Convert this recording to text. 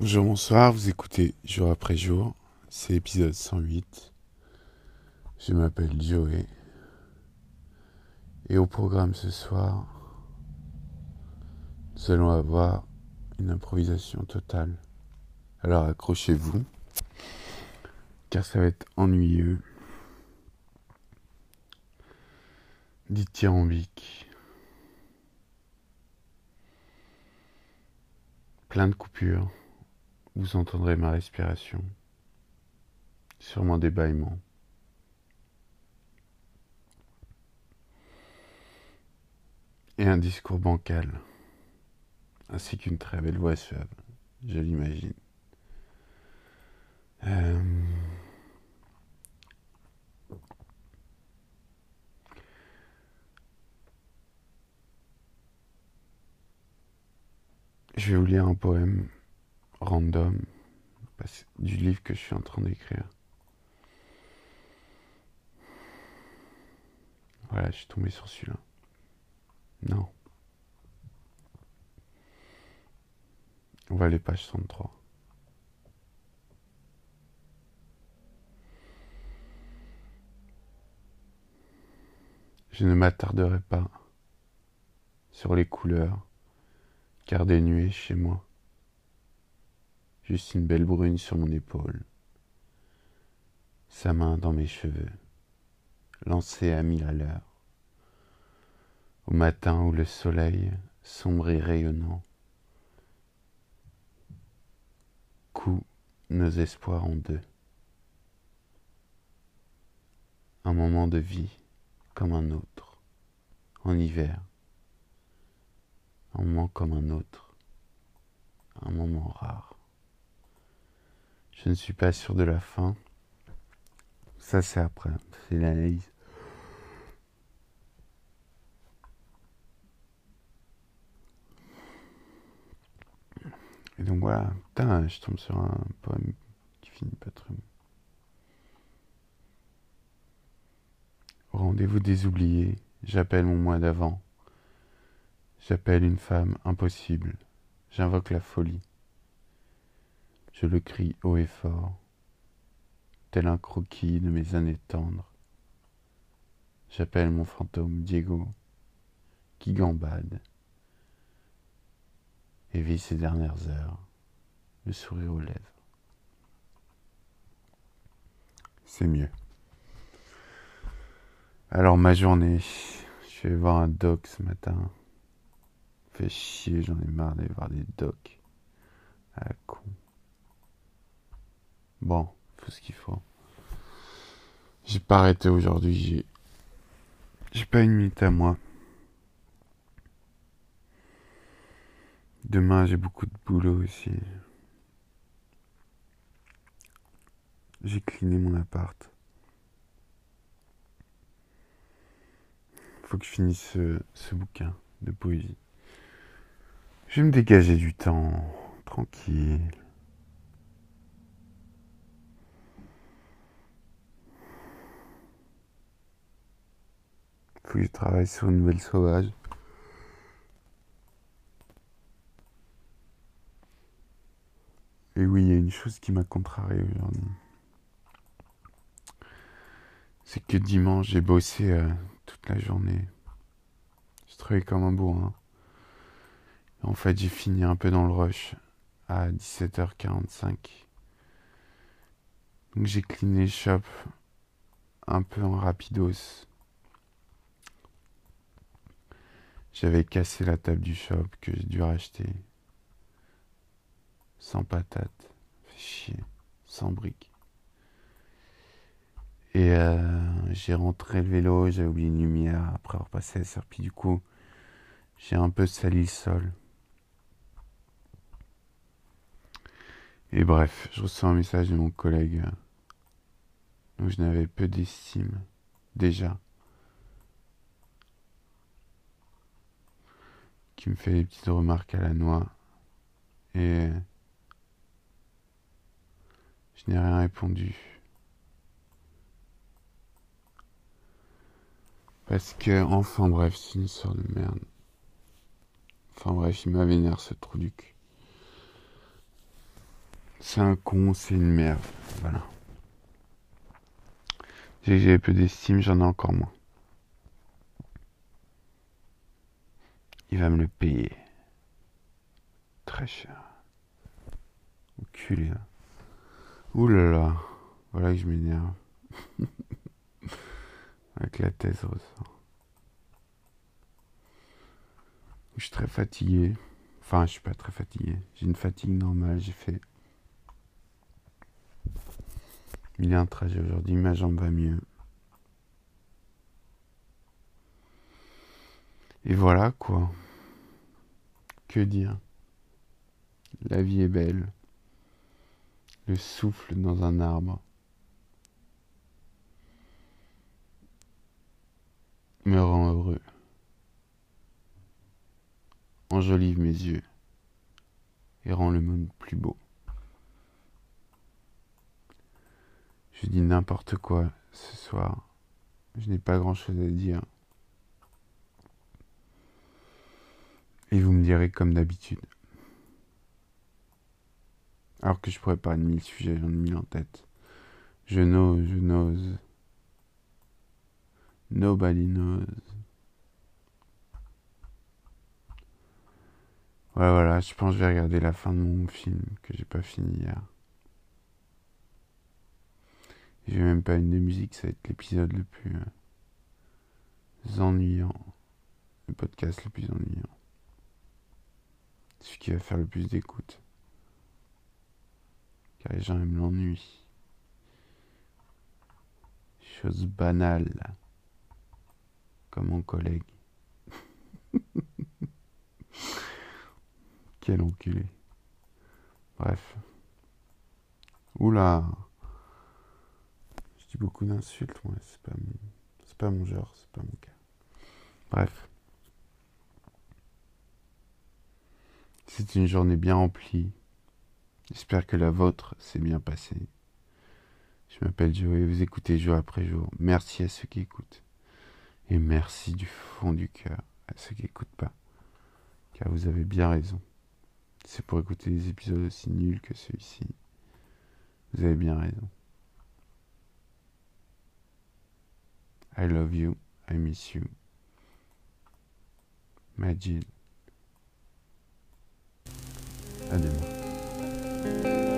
Bonjour, bonsoir, vous écoutez jour après jour, c'est l'épisode 108. Je m'appelle Joey. Et au programme ce soir, nous allons avoir une improvisation totale. Alors accrochez-vous, car ça va être ennuyeux. Dithyrambique. Plein de coupures. Vous entendrez ma respiration. Sûrement des bâillements. Et un discours bancal. Ainsi qu'une très belle voix suave. Je l'imagine. Euh, Je vais vous lire un poème random du livre que je suis en train d'écrire. Voilà, je suis tombé sur celui-là. Non. On va aller page 103. Je ne m'attarderai pas sur les couleurs, car des nuées chez moi juste une belle brune sur mon épaule, sa main dans mes cheveux, lancée à mille à l'heure. Au matin où le soleil, sombre et rayonnant, coud nos espoirs en deux. Un moment de vie comme un autre, en hiver, un moment comme un autre, un moment rare. Je ne suis pas sûr de la fin. Ça, c'est après. C'est l'analyse. Et donc voilà. Putain, je tombe sur un poème qui finit pas très bien. rendez-vous des oubliés, j'appelle mon moi d'avant. J'appelle une femme impossible. J'invoque la folie. Je le crie haut et fort, tel un croquis de mes années tendres. J'appelle mon fantôme Diego, qui gambade et vit ses dernières heures, le sourire aux lèvres. C'est mieux. Alors ma journée, je vais voir un doc ce matin. Fait chier, j'en ai marre d'aller voir des docs. Bon, tout ce qu'il faut. J'ai pas arrêté aujourd'hui, j'ai. Pas une minute à moi. Demain, j'ai beaucoup de boulot aussi. J'ai cliné mon appart. Faut que je finisse ce bouquin de poésie. Je vais me dégager du temps, tranquille. Que je travaille sur une nouvelle sauvage. Et oui, il y a une chose qui m'a contrarié aujourd'hui. C'est que dimanche, j'ai bossé euh, toute la journée. J'ai travaillé comme un bourrin. En fait, j'ai fini un peu dans le rush à 17h45. Donc j'ai cleané le shop un peu en rapidos. J'avais cassé la table du shop que j'ai dû racheter. Sans patate. Fait chier. Sans briques. Et euh, j'ai rentré le vélo, j'avais oublié une lumière après avoir passé la serpille. Du coup, j'ai un peu sali le sol. Et bref, je reçois un message de mon collègue où je n'avais peu d'estime déjà. Qui me fait des petites remarques à la noix. Et je n'ai rien répondu. Parce que, enfin bref, c'est une histoire de merde. Enfin bref, il m'a vénère ce trou du cul. c'est un con, c'est une merde. Voilà. J'ai peu d'estime, j'en ai encore moins. Il va me le payer. Très cher. Enculé. Là. Ouh là là. Voilà que je m'énerve. Avec la thèse ressort. Je suis très fatigué. Enfin, je suis pas très fatigué. J'ai une fatigue normale. J'ai fait il est un trajet aujourd'hui, ma jambe va mieux. Et voilà quoi. Que dire? La vie est belle. Le souffle dans un arbre. me rend heureux. Enjolive mes yeux et rend le monde plus beau. Je dis n'importe quoi ce soir. Je n'ai pas grand-chose à dire. Et vous me direz comme d'habitude. Alors que je pourrais parler de mille sujets, j'en ai en tête. Je n'ose, je n'ose. Nobody knows. Ouais, voilà, je pense que je vais regarder la fin de mon film que j'ai pas fini hier. J'ai même pas une de musique, ça va être l'épisode le plus euh, ennuyant. Le podcast le plus ennuyant. Celui qui va faire le plus d'écoute. Car les gens aiment l'ennui. Chose banale. Comme mon collègue. Quel enculé. Bref. Oula dis beaucoup d'insultes, moi, c'est pas mon, pas mon genre, c'est pas mon cas. Bref. C'est une journée bien remplie. J'espère que la vôtre s'est bien passée. Je m'appelle Joe et vous écoutez jour après jour. Merci à ceux qui écoutent. Et merci du fond du cœur à ceux qui n'écoutent pas. Car vous avez bien raison. C'est pour écouter des épisodes aussi nuls que celui-ci. Vous avez bien raison. I love you. I miss you. Majid. À demain.